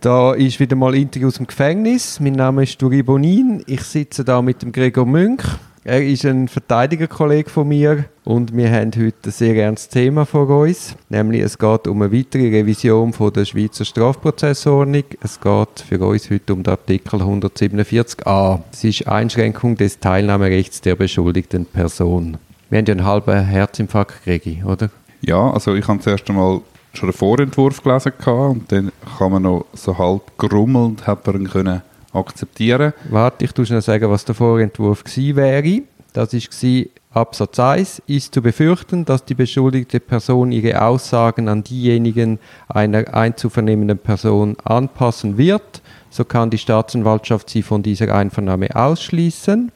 Da ist wieder mal Interview aus dem Gefängnis. Mein Name ist Duri Bonin. Ich sitze da mit dem Gregor Münch. Er ist ein Verteidigerkollege von mir und wir haben heute ein sehr ernstes Thema vor uns. Nämlich es geht um eine weitere Revision von der Schweizer Strafprozessordnung. Es geht für uns heute um den Artikel 147a. Es ist Einschränkung des Teilnahmerechts der beschuldigten Person. Wir haben ja einen halben Herzinfarkt gekriegt, oder? Ja, also ich habe zuerst einmal schon einen Vorentwurf gelesen und dann kann man noch so halb grummelnd hat man können akzeptieren. Warte, ich muss noch sagen, was der Vorentwurf gewesen wäre. Das war Absatz 1 ist zu befürchten, dass die beschuldigte Person ihre Aussagen an diejenigen einer einzuvernehmenden Person anpassen wird, so kann die Staatsanwaltschaft sie von dieser Einvernahme ausschließen.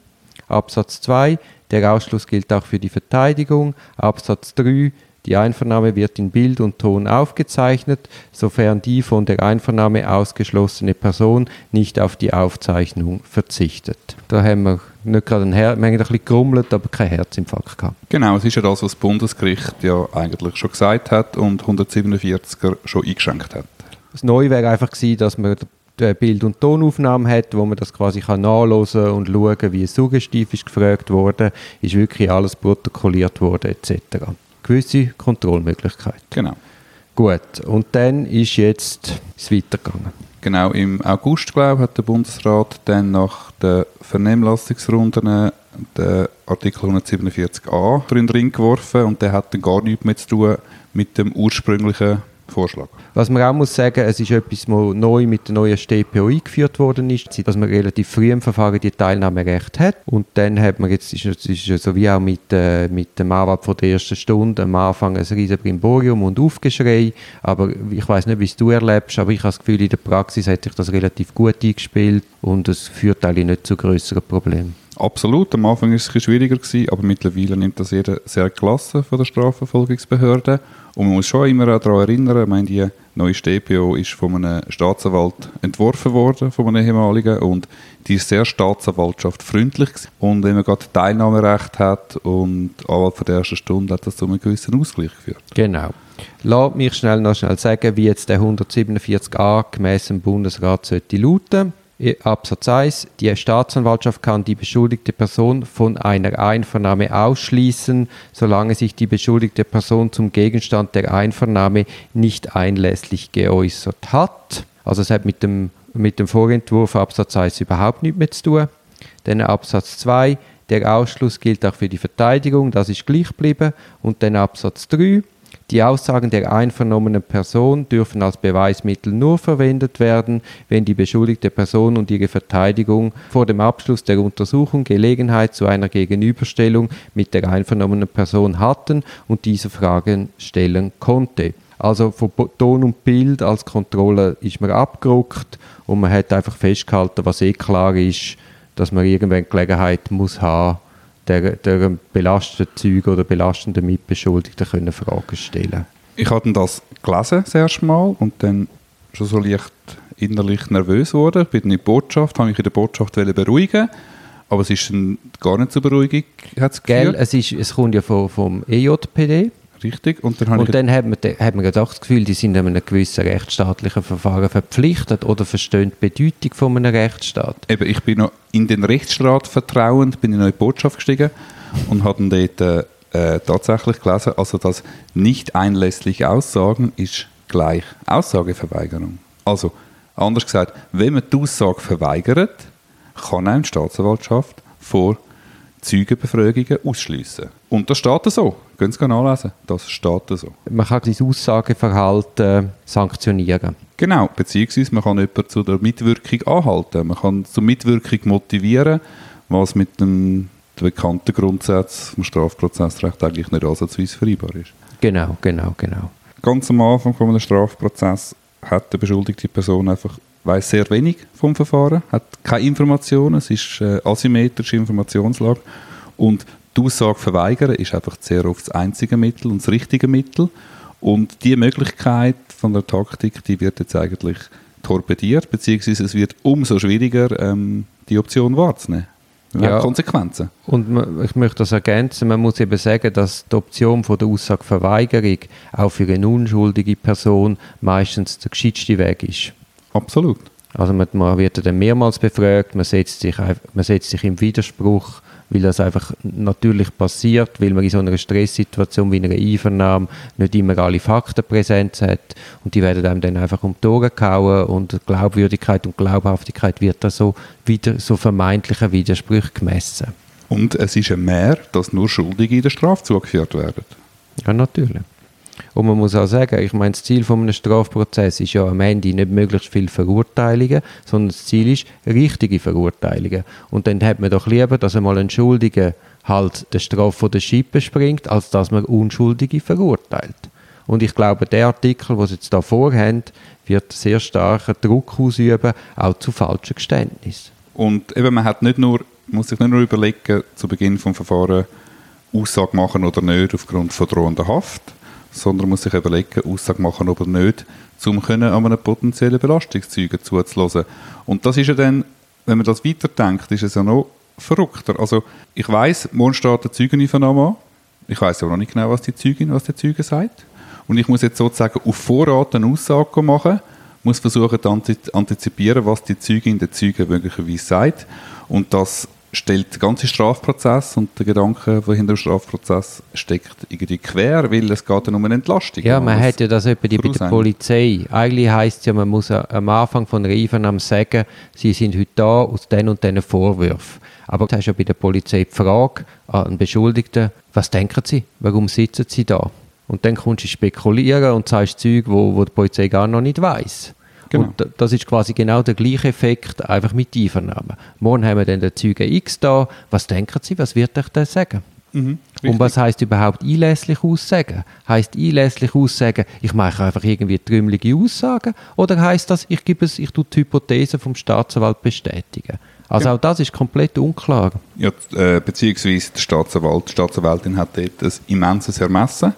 Absatz 2 der Ausschluss gilt auch für die Verteidigung. Absatz 3 die Einvernahme wird in Bild und Ton aufgezeichnet, sofern die von der Einvernahme ausgeschlossene Person nicht auf die Aufzeichnung verzichtet. Da haben wir nicht gerade ein, Her wir haben ein bisschen gerummelt, aber kein Herzinfarkt gehabt. Genau, es ist ja das, was das Bundesgericht ja eigentlich schon gesagt hat und 147er schon eingeschränkt hat. Das Neue wäre einfach gewesen, dass man Bild- und Tonaufnahmen hat, wo man das quasi kann nachlesen und schauen, wie es suggestiv ist gefragt wurde, ist wirklich alles protokolliert worden etc gewisse Kontrollmöglichkeiten. Genau. Gut, und dann ist jetzt es weitergegangen. Genau, im August, glaube ich, hat der Bundesrat dann nach den Vernehmlassungsrunden den Artikel 147a drin geworfen und der hat dann gar nichts mehr zu tun mit dem ursprünglichen Vorschlag. Was man auch muss sagen, es ist etwas, was neu mit der neuen StPO eingeführt worden ist, dass man relativ früh im Verfahren die Teilnahmerecht hat und dann hat man jetzt, ist, ist so wie auch mit, äh, mit dem Anwalt von der ersten Stunde am Anfang ein riesen Brimborium und Aufgeschrei, aber ich weiß nicht, wie es du erlebst, aber ich habe das Gefühl, in der Praxis hat sich das relativ gut eingespielt und es führt eigentlich nicht zu größeren Problemen. Absolut, am Anfang war es ein schwieriger, aber mittlerweile nimmt das jeder sehr klasse von der Strafverfolgungsbehörde. Und man muss schon immer daran erinnern, ich meine, die neue StPO ist von einem Staatsanwalt entworfen worden, von einem ehemaligen, und die ist sehr staatsanwaltschaftfreundlich. Und wenn man gerade Teilnahmerecht hat und Anwalt von der ersten Stunde, hat das zu einem gewissen Ausgleich geführt. Genau. Lass mich schnell noch schnell sagen, wie jetzt der 147a gemäß dem Bundesrat sollte lauten. Absatz 1. Die Staatsanwaltschaft kann die beschuldigte Person von einer Einvernahme ausschließen, solange sich die beschuldigte Person zum Gegenstand der Einvernahme nicht einlässlich geäußert hat. Also es hat mit dem, mit dem Vorentwurf Absatz 1 überhaupt nichts mehr zu tun. Dann Absatz 2. Der Ausschluss gilt auch für die Verteidigung, das ist gleich geblieben. Und dann Absatz 3. Die Aussagen der einvernommenen Person dürfen als Beweismittel nur verwendet werden, wenn die beschuldigte Person und ihre Verteidigung vor dem Abschluss der Untersuchung Gelegenheit zu einer Gegenüberstellung mit der einvernommenen Person hatten und diese Fragen stellen konnte. Also von Ton und Bild als Kontrolle ist man abgerückt und man hat einfach festgehalten, was eh klar ist, dass man irgendwann Gelegenheit muss haben, der, der belasteten Zeugen oder belastenden Mitbeschuldigten können Fragen stellen. Ich hatte das gelesen das erste Mal und dann schon so leicht innerlich nervös geworden. Ich bin in der Botschaft, habe mich in der Botschaft beruhigen aber es ist gar nicht zur Beruhigung, hat es Gell, es, ist, es kommt ja vom, vom EJPD Richtig. Und dann, und dann hat, man, hat man gedacht, das Gefühl, die sind einem gewissen rechtsstaatlichen Verfahren verpflichtet oder verstehen die Bedeutung von einem Rechtsstaat. Eben, ich bin noch in den Rechtsstaat vertrauend, bin in eine Botschaft gestiegen und habe dort äh, tatsächlich gelesen, also das nicht einlässliche Aussagen ist gleich Aussageverweigerung. Also, anders gesagt, wenn man die Aussage verweigert, kann eine Staatsanwaltschaft vor Zeugenbefragungen ausschließen. Und das steht so. Gehen Sie nachlesen. Das steht so. Man kann dieses Aussageverhalten sanktionieren. Genau, beziehungsweise man kann jemanden zu der Mitwirkung anhalten. Man kann zur Mitwirkung motivieren, was mit dem bekannten Grundsatz vom Strafprozessrecht eigentlich nicht ansatzweise vereinbar ist. Genau, genau, genau. Ganz am Anfang von einem Strafprozess hat die beschuldigte Person einfach weiß sehr wenig vom Verfahren, hat keine Informationen, es ist äh, asymmetrische Informationslage und die Aussage verweigern ist einfach sehr oft das einzige Mittel und das richtige Mittel und die Möglichkeit von der Taktik, die wird jetzt eigentlich torpediert, beziehungsweise es wird umso schwieriger, ähm, die Option wahrzunehmen. Ja, Konsequenzen. Und ich möchte das ergänzen, man muss eben sagen, dass die Option von der Aussageverweigerung auch für eine unschuldige Person meistens der gescheiteste Weg ist. Absolut. Also man, man wird dann mehrmals befragt, man setzt, sich, man setzt sich im Widerspruch, weil das einfach natürlich passiert, weil man in so einer Stresssituation wie einer Einvernahme nicht immer alle Fakten präsent hat und die werden einem dann einfach um die Ohren gehauen und Glaubwürdigkeit und Glaubhaftigkeit wird da so, wieder, so vermeintlichen Widersprüchen gemessen. Und es ist ein Mehr, dass nur Schuldige in der Strafe zugeführt werden. Ja, natürlich. Und man muss auch sagen, ich meine, das Ziel von einem Strafprozess ist ja am Ende nicht möglichst viele Verurteilungen, sondern das Ziel ist richtige Verurteilungen. Und dann hat man doch lieber, dass einmal ein Schuldiger halt der Strafe von der Schippe springt, als dass man Unschuldige verurteilt. Und ich glaube, der Artikel, den Sie jetzt da vorhaben, wird sehr starken Druck ausüben, auch zu falschen Geständnissen. Und eben, man hat nicht nur, muss sich nicht nur überlegen, zu Beginn des Verfahrens Aussage machen oder nicht aufgrund von drohender Haft, sondern muss sich überlegen, Aussage machen oder nicht, um können an einem potenziellen Belastungszeugen zuzulassen. Und das ist ja dann, wenn man das weiterdenkt, ist es ja noch verrückter. Also ich weiß, morgen steht eine Zeugeneinvernahme an. Ich weiß aber noch nicht genau, was die Zeugin, was der Zeuge sagt. Und ich muss jetzt sozusagen auf Vorrat eine Aussage machen, muss versuchen zu antizipieren, was die Zeugin der Zeuge möglicherweise sagt. Und das stellt den ganzen Strafprozess und der Gedanke, der hinter dem Strafprozess steckt, irgendwie quer, weil es geht dann um eine Entlastung. Ja, man hat ja das etwa bei der Polizei. Eigentlich heisst es ja, man muss am Anfang von einer Einvernahme sagen, sie sind heute da aus den und diesen Vorwürfen. Aber du hast ja bei der Polizei die Frage an einen Beschuldigten, was denken sie, warum sitzen sie da? Und dann kommst du spekulieren und sagst Zeug, wo, wo die Polizei gar noch nicht weiß. Genau. Und das ist quasi genau der gleiche Effekt, einfach mit Einvernahmen. Morgen haben wir dann den Zeugen X da. Was denken Sie, was wird euch der sagen? Mhm, und was heißt überhaupt einlässlich aussagen? Heißt einlässlich aussagen, ich mache einfach irgendwie trümmelige Aussagen? Oder heißt das, ich gebe es, ich tue die Hypothese vom Staatsanwalt bestätigen? Also ja. auch das ist komplett unklar. Ja, äh, beziehungsweise der Staatsanwalt, die Staatsanwältin hat dort ein immenses Ermessen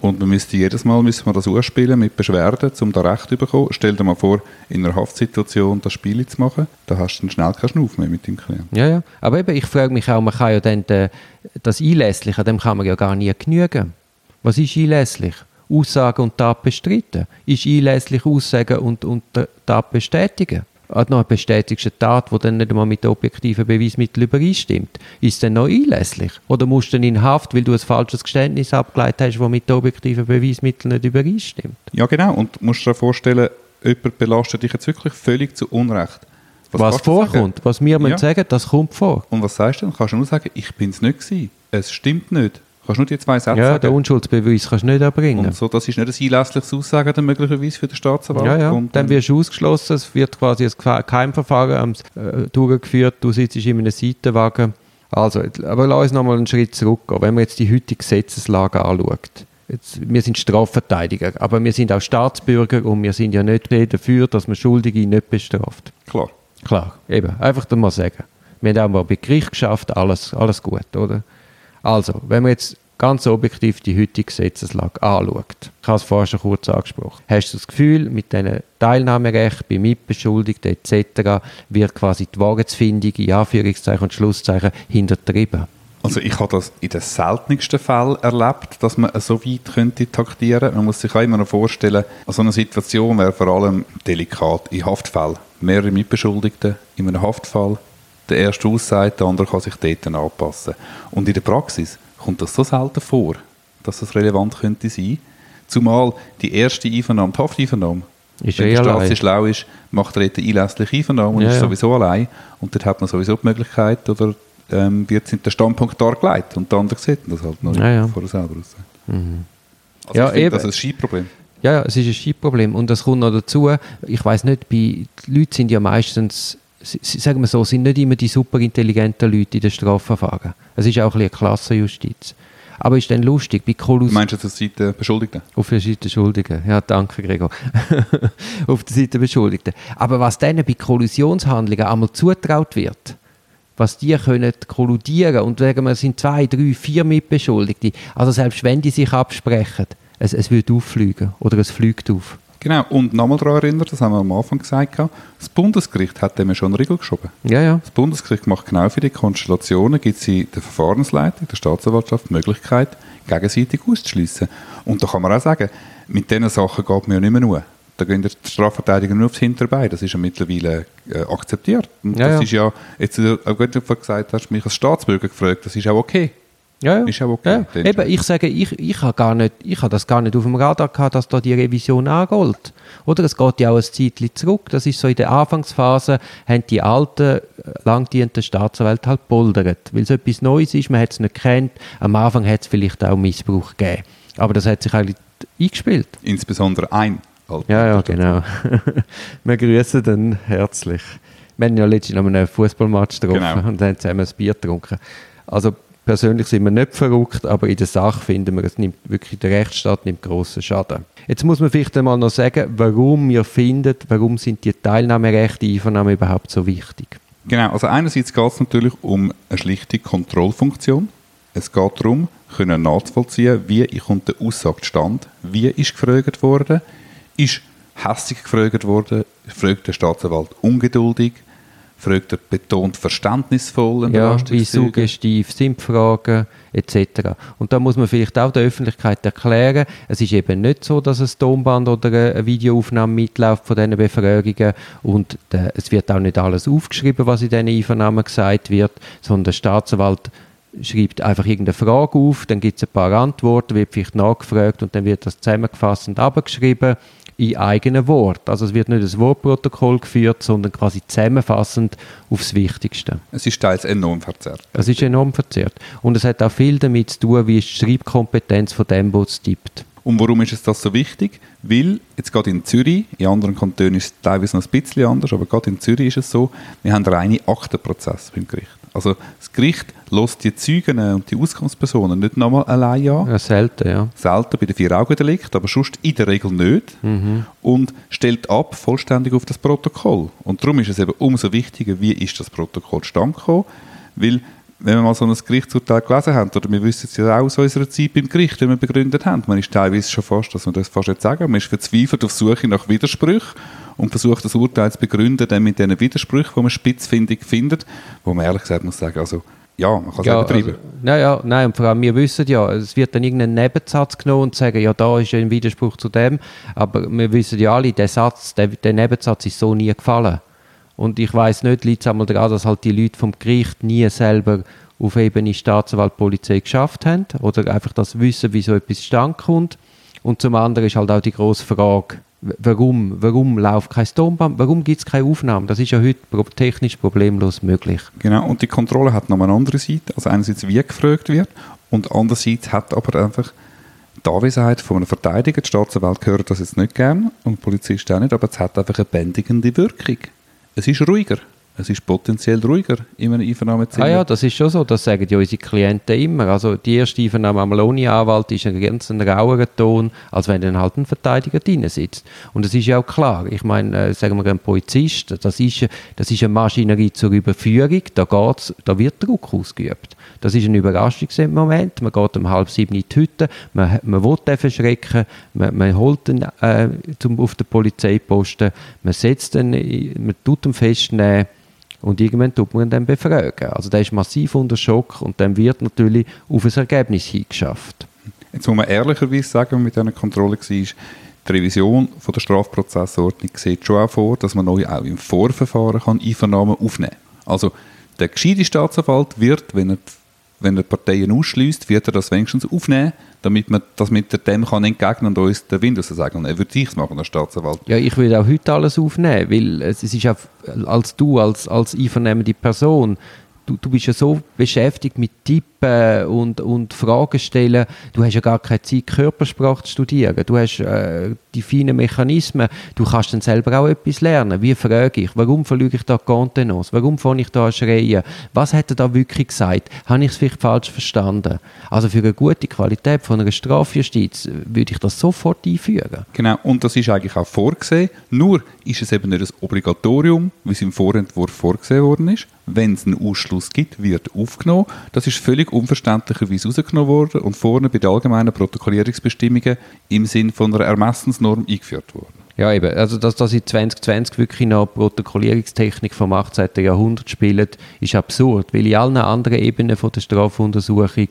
und man müsste jedes Mal müssen wir das ausspielen mit Beschwerden, um da Recht zu bekommen. Stell dir mal vor, in einer Haftsituation das Spiel zu machen, da hast du dann schnell keinen Schnuff mehr mit dem Klienten. Ja, ja. Aber eben, ich frage mich auch, man kann ja dann de, das Einlässliche, dem kann man ja gar nie genügen. Was ist einlässlich? Aussage und Tat bestreiten. Ist einlässlich Aussagen und, und Tat bestätigen? Noch eine bestätigte Tat, die dann nicht einmal mit objektiven Beweismitteln übereinstimmt, ist dann noch einlässlich? Oder musst du dann in Haft, weil du ein falsches Geständnis abgeleitet hast, das mit objektiven Beweismitteln nicht übereinstimmt? Ja, genau. Und musst dir vorstellen, jemand belastet dich jetzt wirklich völlig zu Unrecht. Was, was vorkommt, was wir ja. sagen, das kommt vor. Und was sagst du dann? Kannst du nur sagen, ich bin es nicht gewesen. Es stimmt nicht. Kannst du nur die zwei Sätze ja, sagen? den Unschuldsbeweis kannst du nicht erbringen. Und so, das ist nicht ein einlässliches Aussagen dann möglicherweise für den Staatsanwalt. Ja, ja. Und dann wirst du ausgeschlossen, es wird quasi ein Keimverfahren äh, durchgeführt, du sitzt in einem Seitenwagen. Also, aber lass uns nochmal einen Schritt zurückgehen. Wenn man jetzt die heutige Gesetzeslage anschaut, Jetzt, wir sind Strafverteidiger, aber wir sind auch Staatsbürger und wir sind ja nicht dafür, dass man Schuldige nicht bestraft. Klar. Klar, eben. Einfach mal sagen. Wir haben auch mal bei Gericht geschafft, alles, alles gut, oder? Also, wenn man jetzt ganz objektiv die heutige Gesetzeslage anschaut, ich habe es vorher schon kurz angesprochen, hast du das Gefühl, mit diesen Teilnahmerecht bei Mitbeschuldigten etc. wird quasi die Wahrheitsfindung in Anführungszeichen und Schlusszeichen hintertrieben? Also ich habe das in den seltensten Fällen erlebt, dass man so weit könnte taktieren. Man muss sich auch immer noch vorstellen, so eine Situation wäre vor allem delikat in Haftfällen. Mehrere Mitbeschuldigte in einem Haftfall, der erste aussagt, der andere kann sich dort anpassen. Und in der Praxis kommt das so selten vor, dass das relevant könnte sein. Zumal die erste Einvernahme, die Hafteinvernahme, ist wenn eh der Straße schlau ist, macht er eine einlässliche Einvernahme und ja, ist sowieso allein. Und dort hat man sowieso die Möglichkeit, oder ähm, wird der Standpunkt dargelegt und der andere sieht das halt noch ja, ja. vor selber aus. Mhm. Also ja, ich finde, das ist ein Skiproblem. Ja, ja, es ist ein Skiproblem und das kommt noch dazu, ich weiß nicht, bei, die Leute sind ja meistens sagen wir so, sind nicht immer die superintelligenten Leute in den Strafverfahren. Es ist auch ein eine Klassenjustiz. Aber ist dann lustig, bei Kolus... Meinst du auf der Seite Beschuldigten? Auf der Seite Beschuldigten, ja, danke Gregor. auf der Seite Beschuldigten. Aber was denen bei Kollusionshandlungen einmal zutraut wird, was die können kolludieren und sagen wir, es sind zwei, drei, vier Mitbeschuldigte, also selbst wenn die sich absprechen, es, es wird auffliegen oder es fliegt auf. Genau, und nochmal daran erinnern, das haben wir am Anfang gesagt, das Bundesgericht hat dem schon einen Riegel geschoben. Ja, ja. Das Bundesgericht macht genau für die Konstellationen, gibt sie der Verfahrensleitung, der Staatsanwaltschaft die Möglichkeit, gegenseitig auszuschließen. Und da kann man auch sagen, mit diesen Sachen geht man ja nicht mehr nur. Da gehen die Strafverteidiger nur aufs Hinterbein. Das ist ja mittlerweile äh, akzeptiert. Und Ja, das ja. ist ja, jetzt, äh, auch wenn du gesagt hast, mich als Staatsbürger gefragt, das ist auch okay. Ja, ja. Ist auch okay. Ja. Eben, ich sage, ich, ich habe gar nicht, ich habe das gar nicht auf dem Radar gehabt, dass da die Revision angeht. Oder es geht ja auch ein Zeitchen zurück. Das ist so in der Anfangsphase, haben die alten, äh, langdienten Staatsanwälte halt poldert. Weil es etwas Neues ist, man hat es nicht gekannt. Am Anfang hat es vielleicht auch Missbrauch gegeben. Aber das hat sich eigentlich eingespielt. Insbesondere ein Alter. Ja, ja, genau. Wir grüßen dann herzlich. Wir haben ja letztens noch einen Fußballmatch getroffen Genau. und haben zusammen ein Bier getrunken. Also persönlich sind wir nicht verrückt, aber in der Sache finden wir, es nimmt wirklich der Rechtsstaat nimmt grossen Schaden. Jetzt muss man vielleicht einmal noch sagen, warum wir finden, warum sind die Teilnahmerechte, Einvernahmen überhaupt so wichtig? Genau, also einerseits geht es natürlich um eine schlichte Kontrollfunktion. Es geht darum, können nachzuvollziehen, wie kommt der Aussage stand, wie ist gefragt worden, ist hässlich gefragt worden, fragt der Staatsanwalt ungeduldig, fragt er betont verständnisvoll Ja, wie suggestiv sind die Fragen etc. Und da muss man vielleicht auch der Öffentlichkeit erklären, es ist eben nicht so, dass ein Tonband oder eine Videoaufnahme mitläuft von diesen Befragungen und der, es wird auch nicht alles aufgeschrieben, was in diesen Einvernahmen gesagt wird, sondern der Staatsanwalt schreibt einfach irgendeine Frage auf, dann gibt es ein paar Antworten, wird vielleicht nachgefragt und dann wird das zusammengefasst und abgeschrieben in eigenen Wort. Also es wird nicht ein Wortprotokoll geführt, sondern quasi zusammenfassend aufs Wichtigste. Es ist teils enorm verzerrt. Es ist enorm verzerrt. Und es hat auch viel damit zu tun, wie ist die Schreibkompetenz von dem, der es tippt. Und warum ist es das so wichtig? Weil, jetzt gerade in Zürich, in anderen Kantonen ist es teilweise noch ein bisschen anders, aber gerade in Zürich ist es so, wir haben reine Aktenprozesse beim Gericht. Also das Gericht lässt die Zeugen und die Ausgangspersonen nicht nochmal allein an. Ja, selten, ja. Selten bei den Vier-Augen-Delikten, aber sonst in der Regel nicht. Und stellt ab vollständig auf das Protokoll. Und darum ist es eben umso wichtiger, wie ist das Protokoll zustande gekommen. Weil, wenn wir mal so ein Gerichtsurteil gelesen haben, oder wir wissen es ja auch aus unserer Zeit beim Gericht, wenn wir begründet haben, man ist teilweise schon fast, dass man das fast nicht sagen, man ist verzweifelt auf Suche nach Widersprüchen und versucht das Urteil zu begründen dann mit diesen Widersprüchen, die man spitzfindig findet, wo man ehrlich gesagt muss sagen, also ja, man kann es Ja, auch übertreiben. also, ja, ja, nein, und vor allem, wir wissen ja, es wird dann irgendein Nebensatz genommen und sagen, ja, da ist ja ein Widerspruch zu dem, aber wir wissen ja alle, der Satz, der, der Nebensatz ist so nie gefallen. Und ich weiß nicht, liegt es einmal daran, dass halt die Leute vom Gericht nie selber auf Ebene Staatsanwalt, Polizei geschafft haben oder einfach das Wissen, wie so etwas zustande kommt. Und zum anderen ist halt auch die grosse Frage, warum, warum läuft kein Tonband, warum gibt es keine Aufnahmen? Das ist ja heute technisch problemlos möglich. Genau, und die Kontrolle hat noch eine andere Seite. Also einerseits, wie gefragt wird, und andererseits hat aber einfach die Anwesenheit von einem Verteidiger, die Staatsanwalt hört das jetzt nicht gern und die Polizist auch nicht, aber es hat einfach eine bändigende Wirkung. Es ist ruhiger. Es ist potenziell ruhiger in einem Einvernahmezimmer. Ah ja, das ist schon so, das sagen ja unsere Klienten immer. Also die erste Einvernahme am Anwalt ist ein ganz ein rauerer Ton, als wenn dann halt ein Verteidiger drin sitzt. Und es ist ja auch klar, ich meine, äh, sagen wir ein Polizist, das ist, das ist eine Maschinerie zur Überführung, da, geht's, da wird Druck ausgeübt. Das ist ein Überraschungsmoment, man geht um halb sieben in die Hütte, man, man will den verschrecken, man, man holt ihn äh, zum, auf den Polizeiposten, man setzt ihn, man tut ihn festnehmen, und irgendwann tut man dann befragen. Also der ist massiv unter Schock und dann wird natürlich auf ein Ergebnis hingeschafft. Jetzt muss man ehrlicherweise sagen, wenn man mit dieser Kontrolle war, die Revision von der Strafprozessordnung sieht schon auch vor, dass man neu auch im Vorverfahren kann Einvernahmen aufnehmen kann. Also der gescheite Staatsanwalt wird, wenn er, wenn er Parteien ausschließt, wird er das wenigstens aufnehmen, damit man das mit dem kann entgegnen und uns den Wind sagen. Und er würde es machen, der Staatsanwalt. Ja, ich würde auch heute alles aufnehmen, weil es es ist auch, als du, als, als einvernehmende Person, du, du bist ja so beschäftigt mit Tippen und, und Fragen stellen, du hast ja gar keine Zeit, Körpersprache zu studieren. Du hast äh, die feinen Mechanismen, du kannst dann selber auch etwas lernen. Wie frage ich, warum verlüge ich da Contenance? Warum fange ich da schreien? Was hat er da wirklich gesagt? Habe ich es vielleicht falsch verstanden? Also für eine gute Qualität von einer Strafjustiz äh, würde ich das sofort einführen. Genau, und das ist eigentlich auch vorgesehen. Nur ist es eben nicht ein Obligatorium, wie es im Vorentwurf vorgesehen worden ist. Wenn es einen Ausschluss gibt, wird aufgenommen. Das ist völlig unverständlicherweise rausgenommen worden und vorne bei den allgemeinen Protokollierungsbestimmungen im Sinn von einer Ermessensnorm eingeführt worden. Ja, eben. Also, dass das in 2020 wirklich noch Protokollierungstechnik vom 18. Jahrhundert spielt, ist absurd, weil in allen anderen Ebenen von der Strafuntersuchung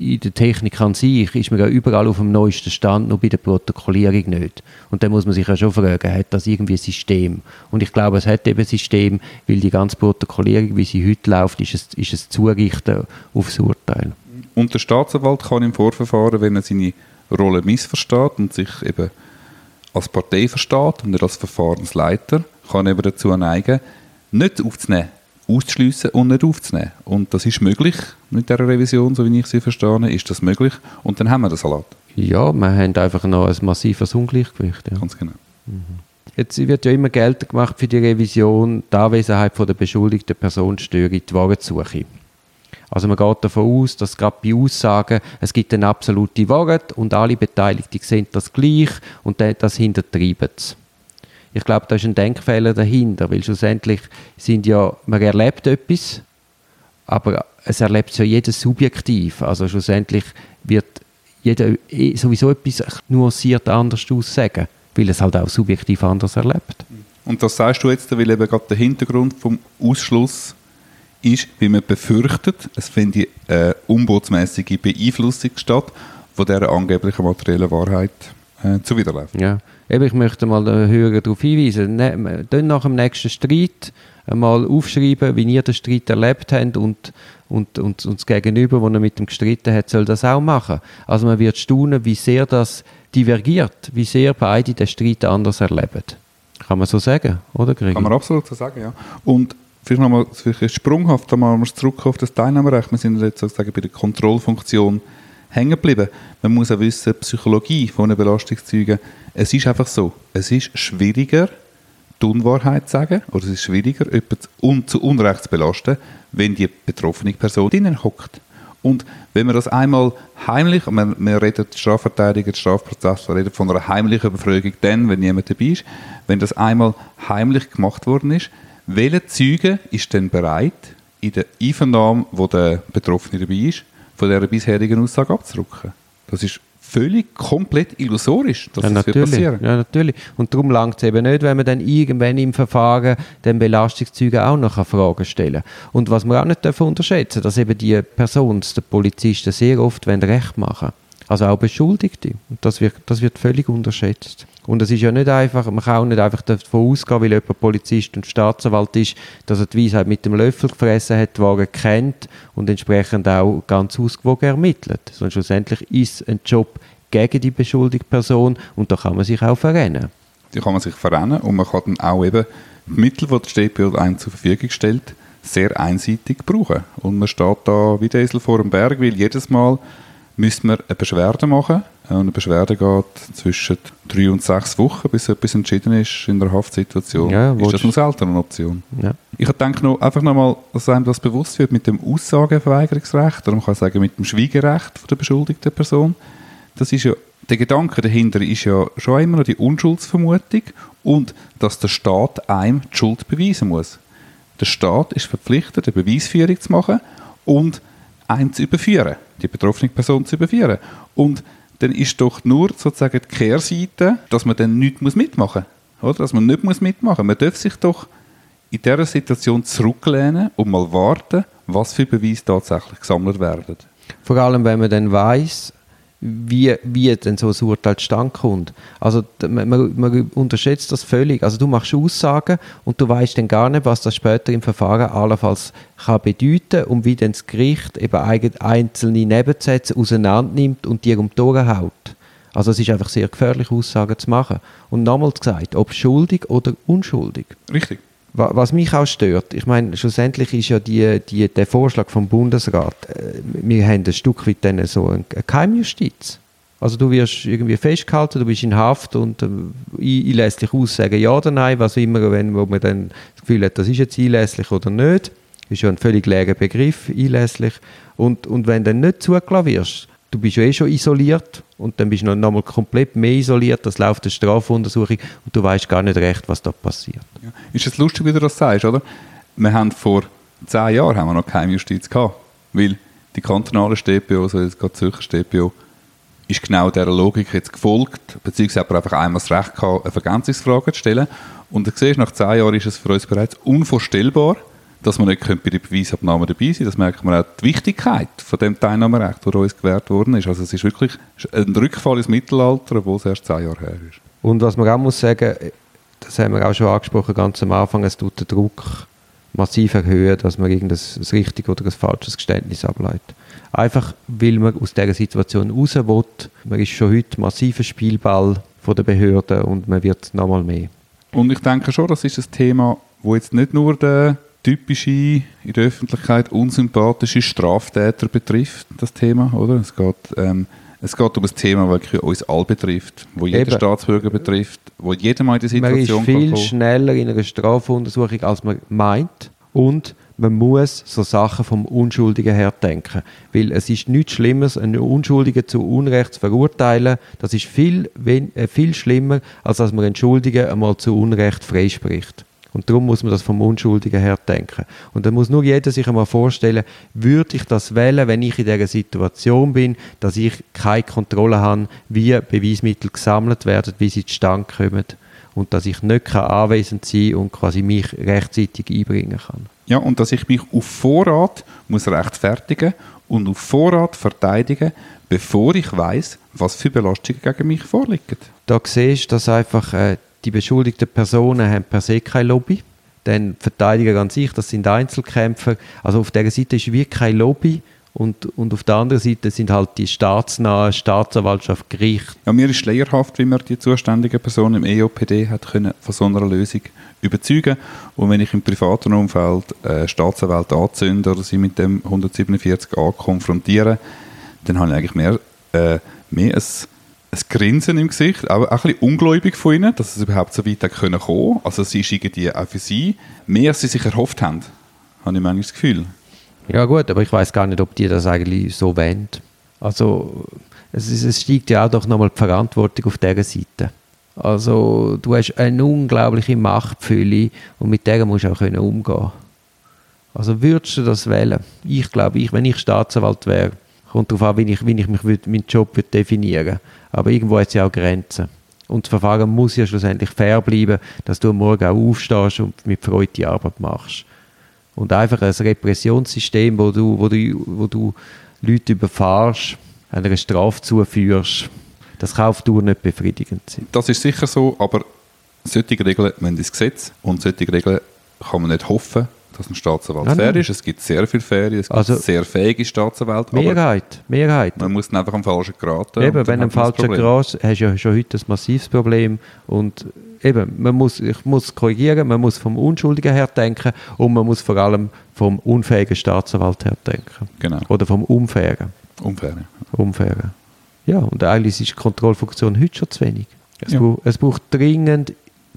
in der Technik an sich ist man ja überall auf dem neuesten Stand, nur bei der Protokollierung nicht. Und dann muss man sich ja schon fragen, hat das irgendwie ein System? Und ich glaube, es hat eben ein System, weil die ganze Protokollierung, wie sie heute läuft, ist es, ist es Zurichten aufs Urteil. Und der Staatsanwalt kann im Vorverfahren, wenn er seine Rolle missversteht und sich eben als Partei versteht und nicht als Verfahrensleiter, kann eben dazu neigen, nicht aufzunehmen, auszuschliessen und nicht aufzunehmen. Und das ist möglich mit dieser Revision, so wie ich sie verstehe, ist das möglich. Und dann haben wir den Salat. Ja, wir haben einfach noch ein massives Ungleichgewicht. Ja. Ganz genau. Jetzt wird ja immer Geld gemacht für die Revision, die Anwesenheit von der beschuldigten Person störe die Wahrheitssuche. Also man geht davon aus, dass gerade bei Aussagen, es gibt eine absolute Wahrheit und alle Beteiligten sehen das gleich und das hintertreiben es. Ich glaube, da ist ein Denkfehler dahinter, weil schlussendlich sind ja, man erlebt etwas, aber es erlebt ja jeder subjektiv. Also schlussendlich wird jeder eh sowieso etwas nuanciert anders aussagen, weil es halt auch subjektiv anders erlebt. Und das sagst du jetzt, weil eben gerade der Hintergrund vom Ausschluss ist, wie man befürchtet, es findet eine unbotsmäßige Beeinflussung statt, von dieser angeblichen materiellen Wahrheit äh, zuwiderläuft. Ja, Eben, ich möchte mal den Hörer darauf hinweisen, ne, dann nach dem nächsten Streit mal aufschreiben, wie ihr den Streit erlebt habt und, und, und, und das Gegenüber, das er mit dem gestritten hat, soll das auch machen. Also man wird staunen, wie sehr das divergiert, wie sehr beide den Streit anders erleben. Kann man so sagen, oder Gregi? Kann man absolut so sagen, ja. Und vielleicht nochmal vielleicht sprunghaft, einmal zurück auf das Teilnehmerrecht. Wir sind jetzt sozusagen bei der Kontrollfunktion hängen geblieben. Man muss auch wissen, die Psychologie von Belastungszeugen, es ist einfach so, es ist schwieriger, die Unwahrheit zu sagen, oder es ist schwieriger, jemanden zu Unrecht zu belasten, wenn die betroffene Person drinnen hockt. Und wenn man das einmal heimlich, man, man redet Strafverteidiger, Strafprozessor, redet von einer heimlichen Befragung dann, wenn niemand dabei ist, wenn das einmal heimlich gemacht worden ist, welcher Zeuge ist denn bereit, in der Einvernahme, wo der Betroffene dabei ist, von dieser bisherigen Aussage abzurücken? Das ist völlig komplett illusorisch, dass ja, das natürlich. passieren Ja, natürlich. Und darum langt es eben nicht, wenn man dann irgendwann im Verfahren den Belastungszeugen auch noch Fragen stellen kann. Und was man auch nicht unterschätzen darf, dass eben die Personen, die Polizisten, sehr oft Recht machen wollen. Also auch Beschuldigte. Und das wird, das wird völlig unterschätzt. Und es ist ja nicht einfach, man kann auch nicht einfach davon ausgehen, weil jemand Polizist und Staatsanwalt ist, dass er die Weisheit mit dem Löffel gefressen hat, die er kennt und entsprechend auch ganz ausgewogen ermittelt. Sondern schlussendlich ist ein Job gegen die beschuldigte Person und da kann man sich auch verrennen. Da kann man sich verrennen und man kann dann auch eben die Mittel, die die StPO einem zur Verfügung stellt, sehr einseitig brauchen. Und man steht da wie der Esel vor dem Berg, weil jedes Mal müsste man eine Beschwerde machen. Und eine Beschwerde geht zwischen drei und sechs Wochen, bis etwas entschieden ist in der Haftsituation. Ja, ist das eine seltene Option? Ja. Ich denke noch, einfach nochmal, dass einem das bewusst wird mit dem Aussageverweigerungsrecht, oder man kann sagen mit dem Schweigerecht von der beschuldigten Person. Das ist ja, der Gedanke dahinter ist ja schon immer noch die Unschuldsvermutung und dass der Staat einem die Schuld beweisen muss. Der Staat ist verpflichtet, eine Beweisführung zu machen und einen zu überführen, die betroffene Person zu überführen. Und dann ist doch nur sozusagen die Kehrseite, dass man dann nichts mitmachen muss. Oder? Dass man nicht mitmachen muss. Man darf sich doch in dieser Situation zurücklehnen und mal warten, was für Beweise tatsächlich gesammelt werden. Vor allem, wenn man dann weiß, wie, wie denn so ein Urteil zustande kommt. Also man, man, unterschätzt das völlig. Also du machst Aussagen und du weißt dann gar nicht, was das später im Verfahren allenfalls kann bedeuten und wie dann das Gericht eben einzelne Nebensätze auseinandernimmt und die um die Ohren haut. Also es ist einfach sehr gefährlich, Aussagen zu machen. Und nochmals gesagt, ob schuldig oder unschuldig. Richtig was mich auch stört, ich meine, schlussendlich ist ja die, die, der Vorschlag vom Bundesrat, äh, wir haben ein Stück weit dann so eine Keimjustiz. Also du wirst irgendwie festgehalten, du bist in Haft und äh, ich, lässt dich aussagen, ja oder nein, was immer, wenn wo man dann das Gefühl hat, das ist jetzt einlässlich oder nicht. Das ist ja ein völlig leerer Begriff, einlässlich. Und, und wenn du dann nicht zugelassen wirst, du bist ja eh schon isoliert und dann bist du noch mal komplett mehr isoliert, das läuft eine Strafuntersuchung und du weißt gar nicht recht, was da passiert. Ja. Ist es lustig, wie du das sagst, oder? Wir haben vor zehn Jahren haben wir noch keine Justiz gehabt, weil die kantonale StPO, also jetzt gerade Zürcher StPO, ist genau dieser Logik jetzt gefolgt, beziehungsweise hat einfach einmal das Recht gehabt, eine Vergänzungsfrage zu stellen. Und du siehst, nach zehn Jahren ist es für uns bereits unvorstellbar, dass man nicht bei der Beweisabnahme dabei sein Das merkt man auch die Wichtigkeit von dem Teilnahmerecht, das uns gewährt worden ist. Also es ist wirklich ein Rückfall ins Mittelalter, obwohl es erst zehn Jahre her ist. Und was man auch muss sagen, das haben wir auch schon angesprochen, ganz am Anfang, es tut den Druck massiv erhöhen, dass man irgendein richtiges oder ein falsches Geständnis ableitet. Einfach, weil man aus dieser Situation raus will. Man ist schon heute massiver Spielball von der Behörden und man wird nochmal mehr. Und ich denke schon, das ist ein Thema, wo jetzt nicht nur der typische, in der Öffentlichkeit unsympathische Straftäter betrifft, das Thema, oder? Es geht, ähm, es geht um ein Thema, das uns alle betrifft, wo jeder Eben. Staatsbürger betrifft, wo jeder mal in der Situation Man ist viel schneller in einer Strafuntersuchung, als man meint und man muss so Sachen vom Unschuldigen her denken. Weil es ist nichts Schlimmeres, einen Unschuldigen zu Unrecht zu verurteilen. Das ist viel, äh, viel schlimmer, als dass man einen Schuldigen einmal zu Unrecht freispricht. Und darum muss man das vom Unschuldigen her denken. Und dann muss nur jeder sich einmal vorstellen, würde ich das wählen, wenn ich in dieser Situation bin, dass ich keine Kontrolle habe, wie Beweismittel gesammelt werden, wie sie zustande kommen und dass ich nicht anwesend sein und quasi mich rechtzeitig einbringen kann. Ja, und dass ich mich auf Vorrat muss rechtfertigen und auf Vorrat verteidigen, bevor ich weiß, was für Belastungen gegen mich vorliegen. Da siehst du, dass einfach äh, die beschuldigten Personen haben per se keine Lobby. Dann Verteidiger an sich, das sind Einzelkämpfer. Also auf dieser Seite ist wirklich keine Lobby. Und, und auf der anderen Seite sind halt die staatsnahe Staatsanwaltschaft, Gericht. Ja, mir ist lehrhaft, wie man die zuständige Person im EOPD hat können von so einer Lösung überzeugen Und wenn ich im privaten Umfeld äh, Staatsanwälte anzünde oder sie mit dem 147a konfrontiere, dann habe ich eigentlich mehr, äh, mehr ein ein Grinsen im Gesicht, auch, auch ein bisschen ungläubig von ihnen, dass es überhaupt so weit kommen konnte. Also sie ist irgendwie auch für sie mehr, als sie sich erhofft haben, habe ich manchmal das Gefühl. Ja gut, aber ich weiß gar nicht, ob die das eigentlich so wollen. Also es, ist, es steigt ja auch doch nochmal die Verantwortung auf dieser Seite. Also du hast eine unglaubliche Machtfülle und mit der musst du auch können umgehen. Also würdest du das wählen? Ich glaube, ich, wenn ich Staatsanwalt wäre, kommt darauf an, wie ich, wie ich mich würd, meinen Job würd definieren würde. Aber irgendwo hat es ja auch Grenzen. Und das Verfahren muss ja schlussendlich fair bleiben, dass du am Morgen auch aufstehst und mit Freude die Arbeit machst. Und einfach ein Repressionssystem, wo du, wo du, wo du Leute überfahrst, einer Strafe zuführst, das kann auf Dauer nicht befriedigend sein. Das ist sicher so, aber solche Regeln müssen ins Gesetz und solche Regeln kann man nicht hoffen, dass ein Staatsanwalt nein, fair ist. Es gibt sehr viele Faire, es gibt also, sehr fähige Staatsanwälte. Mehrheit, Mehrheit. Man muss einfach am falschen geraten. Eben, wenn am falschen Gras hast du ja schon heute ein massives Problem und eben, man muss, ich muss korrigieren, man muss vom Unschuldigen her denken und man muss vor allem vom unfähigen Staatsanwalt her denken. Genau. Oder vom Unfairen. Unfairen. Unfairen. Ja, und eigentlich ist die Kontrollfunktion heute schon zu wenig. Es, ja. braucht, es braucht dringend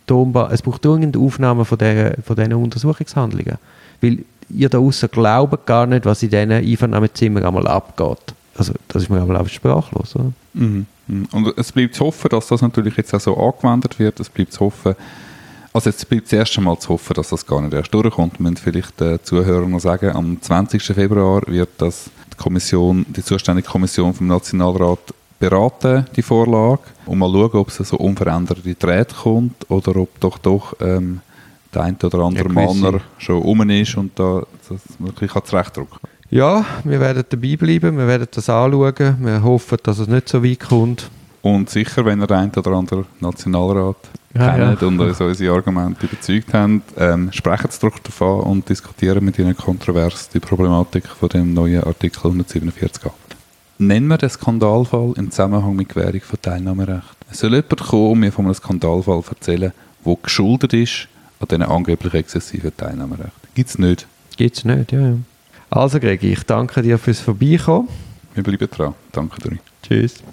es braucht dringend Aufnahmen von, der, von diesen Untersuchungshandlungen. Weil ihr da außen glaubt gar nicht, was in diesen Einvernahmezimmern einmal abgeht. Also das ist mir aber auch sprachlos. Oder? Mhm. mhm. Und es bleibt zu hoffen, dass das natürlich jetzt auch so angewendet wird. Es bleibt zu hoffen, also jetzt bleibt es erst einmal zu hoffen, dass das gar nicht erst durchkommt. Wir müssen vielleicht den Zuhörern noch sagen, am 20. Februar wird das die Kommission, die zuständige Kommission vom Nationalrat beraten, die Vorlage, und mal schauen, ob es so unveränderte Drähte kommt oder ob doch doch ähm, der eine oder andere ja, Manner schon um ist und da das wirklich zurechtdrücken kann. Ja, wir werden dabei bleiben, wir werden das anschauen, wir hoffen, dass es nicht so weit kommt. Und sicher, wenn ihr der eine oder andere Nationalrat ja, kennt ja. und uns unsere Argumente überzeugt haben, ähm, sprechen Sie doch davon und diskutieren mit Ihnen kontrovers die Problematik von dem neuen Artikel 147 ab. Nennen wir den Skandalfall im Zusammenhang mit Gewährung von Teilnahmerecht. Es soll jemand kommen und mir von einem Skandalfall erzählen, der geschuldet ist an diesen angeblich exzessiven Teilnahmerecht. Gibt es nicht? Gibt es nicht, ja, ja. Also Greg, ich danke dir fürs Vorbeikommen. Wir bleiben dran. Danke dir. Tschüss.